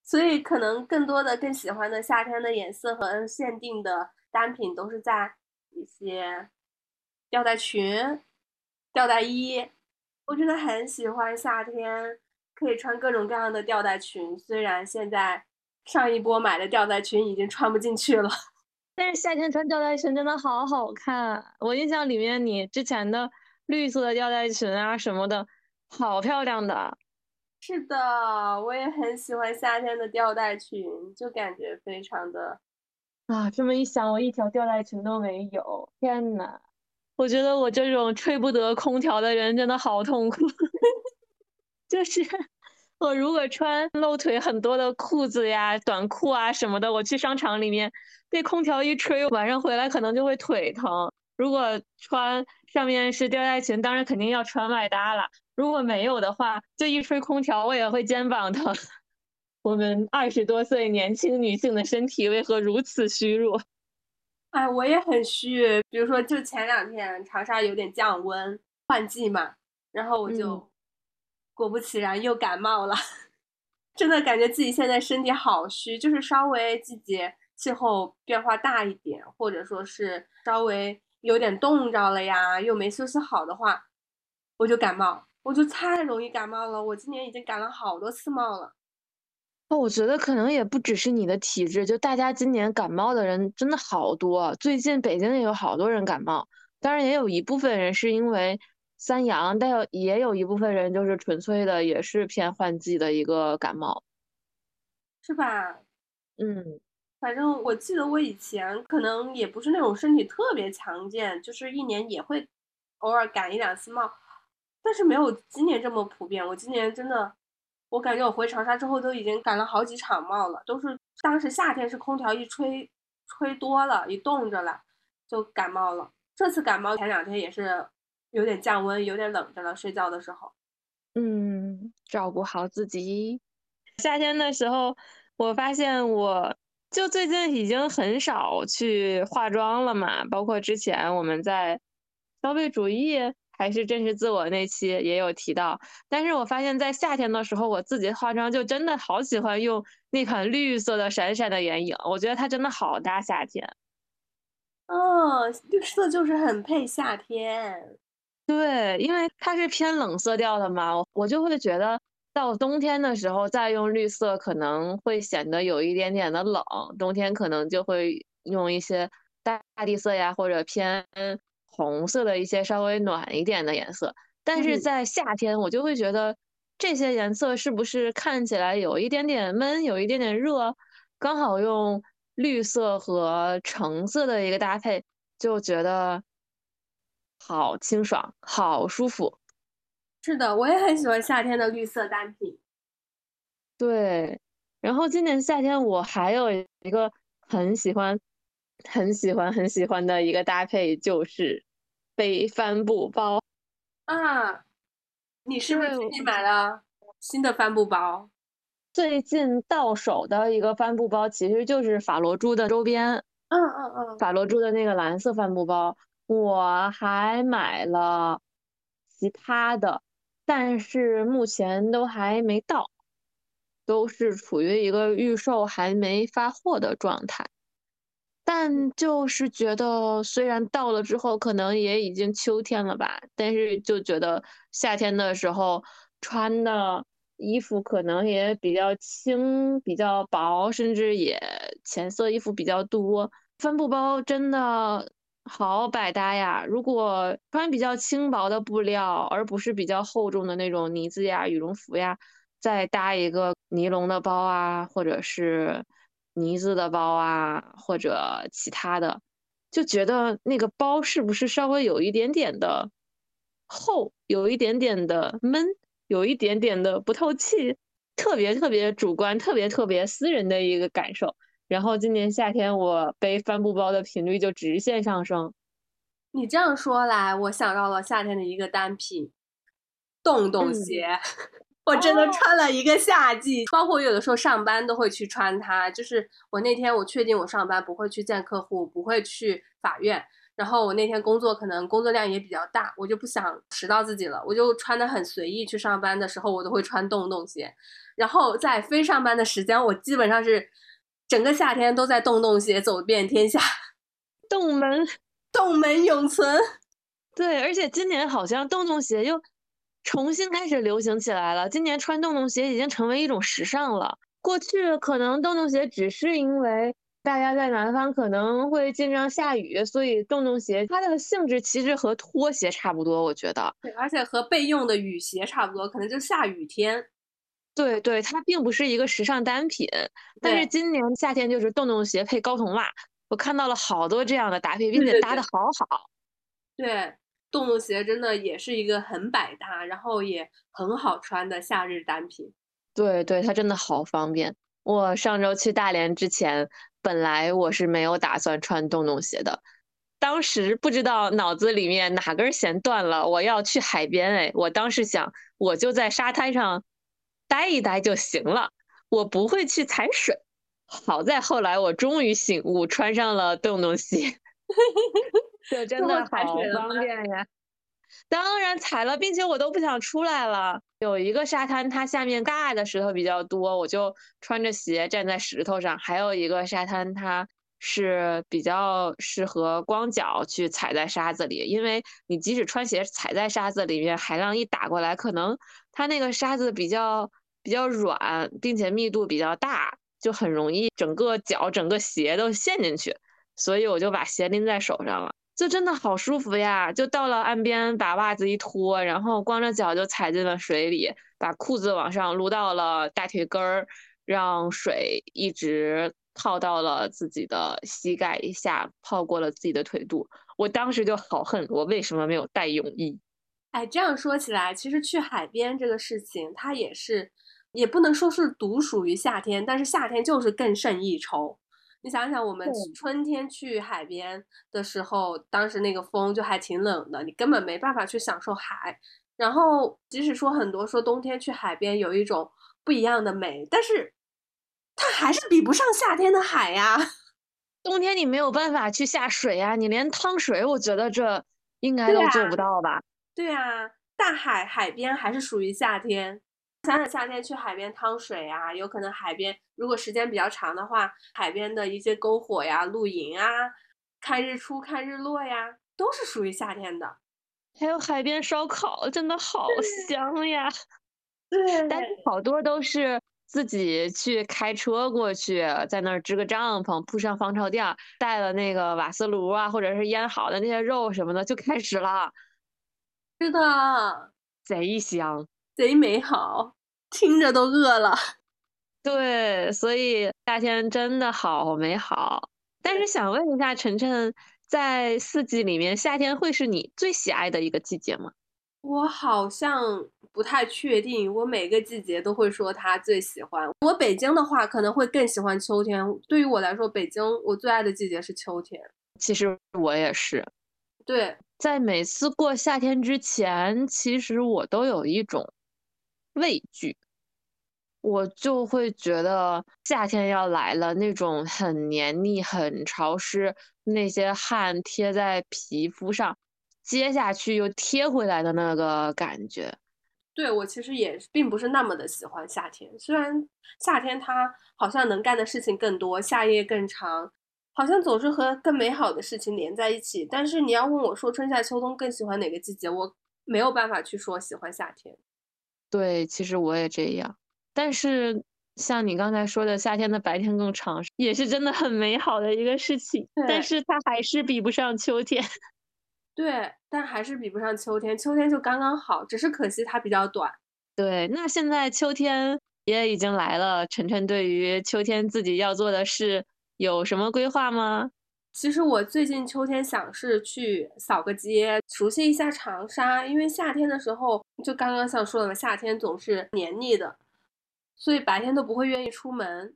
S2: 所以可能更多的更喜欢的夏天的颜色和限定的。单品都是在一些吊带裙、吊带衣，我真的很喜欢夏天可以穿各种各样的吊带裙。虽然现在上一波买的吊带裙已经穿不进去了，(laughs)
S1: 但是夏天穿吊带裙真的好好看。我印象里面你之前的绿色的吊带裙啊什么的，好漂亮的。
S2: 是的，我也很喜欢夏天的吊带裙，就感觉非常的。
S1: 啊，这么一想，我一条吊带裙都没有。天呐，我觉得我这种吹不得空调的人真的好痛苦。(laughs) 就是我如果穿露腿很多的裤子呀、短裤啊什么的，我去商场里面被空调一吹，晚上回来可能就会腿疼。如果穿上面是吊带裙，当然肯定要穿外搭了。如果没有的话，就一吹空调，我也会肩膀疼。我们二十多岁年轻女性的身体为何如此虚弱？
S2: 哎，我也很虚。比如说，就前两天长沙有点降温，换季嘛，然后我就果不其然又感冒了，(laughs) 真的感觉自己现在身体好虚，就是稍微季节气候变化大一点，或者说是稍微有点冻着了呀，又没休息好的话，我就感冒，我就太容易感冒了。我今年已经感了好多次冒了。
S1: 哦，我觉得可能也不只是你的体质，就大家今年感冒的人真的好多。最近北京也有好多人感冒，当然也有一部分人是因为三阳，但有也有一部分人就是纯粹的也是偏换季的一个感冒，
S2: 是吧？
S1: 嗯，
S2: 反正我记得我以前可能也不是那种身体特别强健，就是一年也会偶尔感一两次冒，但是没有今年这么普遍。我今年真的。我感觉我回长沙之后都已经感了好几场冒了，都是当时夏天是空调一吹，吹多了，一冻着了就感冒了。这次感冒前两天也是有点降温，有点冷着了，睡觉的时候。
S1: 嗯，照顾好自己。夏天的时候，我发现我就最近已经很少去化妆了嘛，包括之前我们在消费主义。还是真实自我那期也有提到，但是我发现，在夏天的时候，我自己化妆就真的好喜欢用那款绿色的闪闪的眼影，我觉得它真的好搭夏天。
S2: 哦，绿色就是很配夏天。
S1: 对，因为它是偏冷色调的嘛，我就会觉得到冬天的时候再用绿色可能会显得有一点点的冷，冬天可能就会用一些大地色呀，或者偏。红色的一些稍微暖一点的颜色，但是在夏天我就会觉得这些颜色是不是看起来有一点点闷，有一点点热，刚好用绿色和橙色的一个搭配，就觉得好清爽，好舒服。
S2: 是的，我也很喜欢夏天的绿色单品。
S1: 对，然后今年夏天我还有一个很喜欢。很喜欢很喜欢的一个搭配就是背帆布包
S2: 啊！你是不是最近买了新的帆布包？
S1: 最近到手的一个帆布包其实就是法罗珠的周边。
S2: 嗯嗯嗯，
S1: 法罗珠的那个蓝色帆布包，我还买了其他的，但是目前都还没到，都是处于一个预售还没发货的状态。但就是觉得，虽然到了之后可能也已经秋天了吧，但是就觉得夏天的时候穿的衣服可能也比较轻、比较薄，甚至也浅色衣服比较多。帆布包真的好百搭呀！如果穿比较轻薄的布料，而不是比较厚重的那种呢子呀、羽绒服呀，再搭一个尼龙的包啊，或者是。呢子的包啊，或者其他的，就觉得那个包是不是稍微有一点点的厚，有一点点的闷，有一点点的不透气，特别特别主观，特别特别私人的一个感受。然后今年夏天我背帆布包的频率就直线上升。
S2: 你这样说来，我想到了夏天的一个单品——洞洞鞋。我真的穿了一个夏季，包括我有的时候上班都会去穿它。就是我那天我确定我上班不会去见客户，不会去法院，然后我那天工作可能工作量也比较大，我就不想迟到自己了，我就穿的很随意去上班的时候，我都会穿洞洞鞋。然后在非上班的时间，我基本上是整个夏天都在洞洞鞋走遍天下，
S1: 洞门
S2: 洞门永存。
S1: 对，而且今年好像洞洞鞋又。重新开始流行起来了。今年穿洞洞鞋已经成为一种时尚了。过去可能洞洞鞋只是因为大家在南方可能会经常下雨，所以洞洞鞋它的性质其实和拖鞋差不多，我觉得。
S2: 对，而且和备用的雨鞋差不多，可能就下雨天。
S1: 对对，它并不是一个时尚单品。但是今年夏天就是洞洞鞋配高筒袜，我看到了好多这样的搭配，并且搭的好好。
S2: 对。洞洞鞋真的也是一个很百搭，然后也很好穿的夏日单品。
S1: 对对，它真的好方便。我上周去大连之前，本来我是没有打算穿洞洞鞋的，当时不知道脑子里面哪根弦断了，我要去海边。哎，我当时想，我就在沙滩上待一待就行了，我不会去踩水。好在后来我终于醒悟，穿上了洞洞鞋。(laughs) (laughs) 这真的好方便呀！(laughs) 当然踩了，并且我都不想出来了。有一个沙滩，它下面大的石头比较多，我就穿着鞋站在石头上；还有一个沙滩，它是比较适合光脚去踩在沙子里，因为你即使穿鞋踩在沙子里面，海浪一打过来，可能它那个沙子比较比较软，并且密度比较大，就很容易整个脚、整个鞋都陷进去。所以我就把鞋拎在手上了。就真的好舒服呀！就到了岸边，把袜子一脱，然后光着脚就踩进了水里，把裤子往上撸到了大腿根儿，让水一直泡到了自己的膝盖以下，泡过了自己的腿肚。我当时就好恨，我为什么没有带泳衣？
S2: 哎，这样说起来，其实去海边这个事情，它也是，也不能说是独属于夏天，但是夏天就是更胜一筹。你想想，我们春天去海边的时候，当时那个风就还挺冷的，你根本没办法去享受海。然后，即使说很多说冬天去海边有一种不一样的美，但是它还是比不上夏天的海呀。(laughs)
S1: 冬天你没有办法去下水呀，你连趟水，我觉得这应该都做不到吧？
S2: 对啊，大海海边还是属于夏天。想想夏天去海边趟水啊，有可能海边如果时间比较长的话，海边的一些篝火呀、露营啊、看日出、看日落呀，都是属于夏天的。
S1: 还有海边烧烤，真的好香呀！
S2: 对，
S1: 但是好多都是自己去开车过去，在那儿支个帐篷，铺上防潮垫，带了那个瓦斯炉啊，或者是腌好的那些肉什么的，就开始了。
S2: 是的，
S1: 贼香。
S2: 贼美好，听着都饿了。(laughs)
S1: 对，所以夏天真的好美好。但是想问一下晨晨，在四季里面，夏天会是你最喜爱的一个季节吗？
S2: 我好像不太确定。我每个季节都会说他最喜欢。我北京的话，可能会更喜欢秋天。对于我来说，北京我最爱的季节是秋天。
S1: 其实我也是。
S2: 对，
S1: 在每次过夏天之前，其实我都有一种。畏惧，我就会觉得夏天要来了，那种很黏腻、很潮湿，那些汗贴在皮肤上，接下去又贴回来的那个感觉。
S2: 对我其实也并不是那么的喜欢夏天，虽然夏天它好像能干的事情更多，夏夜更长，好像总是和更美好的事情连在一起。但是你要问我说春夏秋冬更喜欢哪个季节，我没有办法去说喜欢夏天。
S1: 对，其实我也这样，但是像你刚才说的，夏天的白天更长，也是真的很美好的一个事情。但是它还是比不上秋天。(laughs)
S2: 对，但还是比不上秋天。秋天就刚刚好，只是可惜它比较短。
S1: 对，那现在秋天也已经来了，晨晨对于秋天自己要做的事有什么规划吗？
S2: 其实我最近秋天想是去扫个街，熟悉一下长沙，因为夏天的时候就刚刚像说的嘛，夏天总是黏腻的，所以白天都不会愿意出门。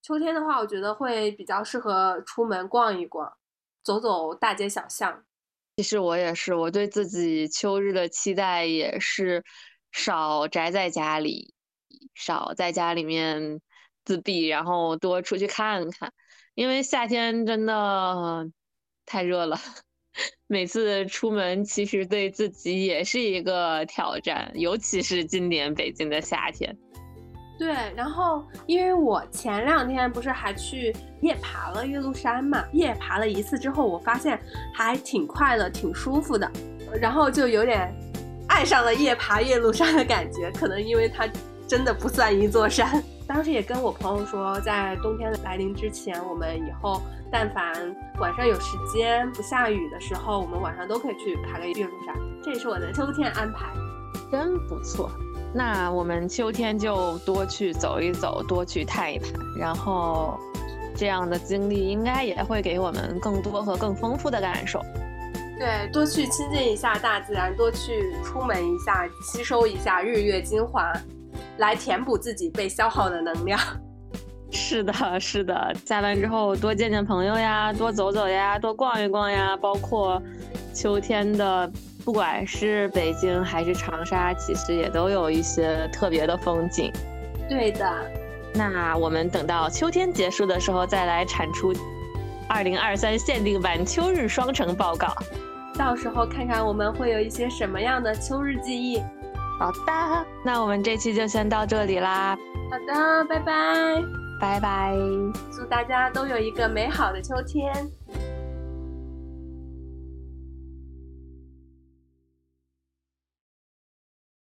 S2: 秋天的话，我觉得会比较适合出门逛一逛，走走大街小巷。
S1: 其实我也是，我对自己秋日的期待也是少宅在家里，少在家里面自闭，然后多出去看看。因为夏天真的太热了，(laughs) 每次出门其实对自己也是一个挑战，尤其是今年北京的夏天。
S2: 对，然后因为我前两天不是还去夜爬了岳麓山嘛，夜爬了一次之后，我发现还挺快乐、挺舒服的，然后就有点爱上了夜爬岳麓山的感觉。可能因为它真的不算一座山。当时也跟我朋友说，在冬天来临之前，我们以后但凡晚上有时间不下雨的时候，我们晚上都可以去爬个岳麓山。这也是我的秋天安排，
S1: 真不错。那我们秋天就多去走一走，多去探一探，然后这样的经历应该也会给我们更多和更丰富的感受。
S2: 对，多去亲近一下大自然，多去出门一下，吸收一下日月精华。来填补自己被消耗的能量。
S1: 是的，是的，下班之后多见见朋友呀，多走走呀，多逛一逛呀。包括秋天的，不管是北京还是长沙，其实也都有一些特别的风景。
S2: 对的。
S1: 那我们等到秋天结束的时候，再来产出二零二三限定版秋日双城报告。
S2: 到时候看看我们会有一些什么样的秋日记忆。
S1: 好的，那我们这期就先到这里啦。
S2: 好的，拜拜，
S1: 拜拜，
S2: 祝大家都有一个美好的秋天。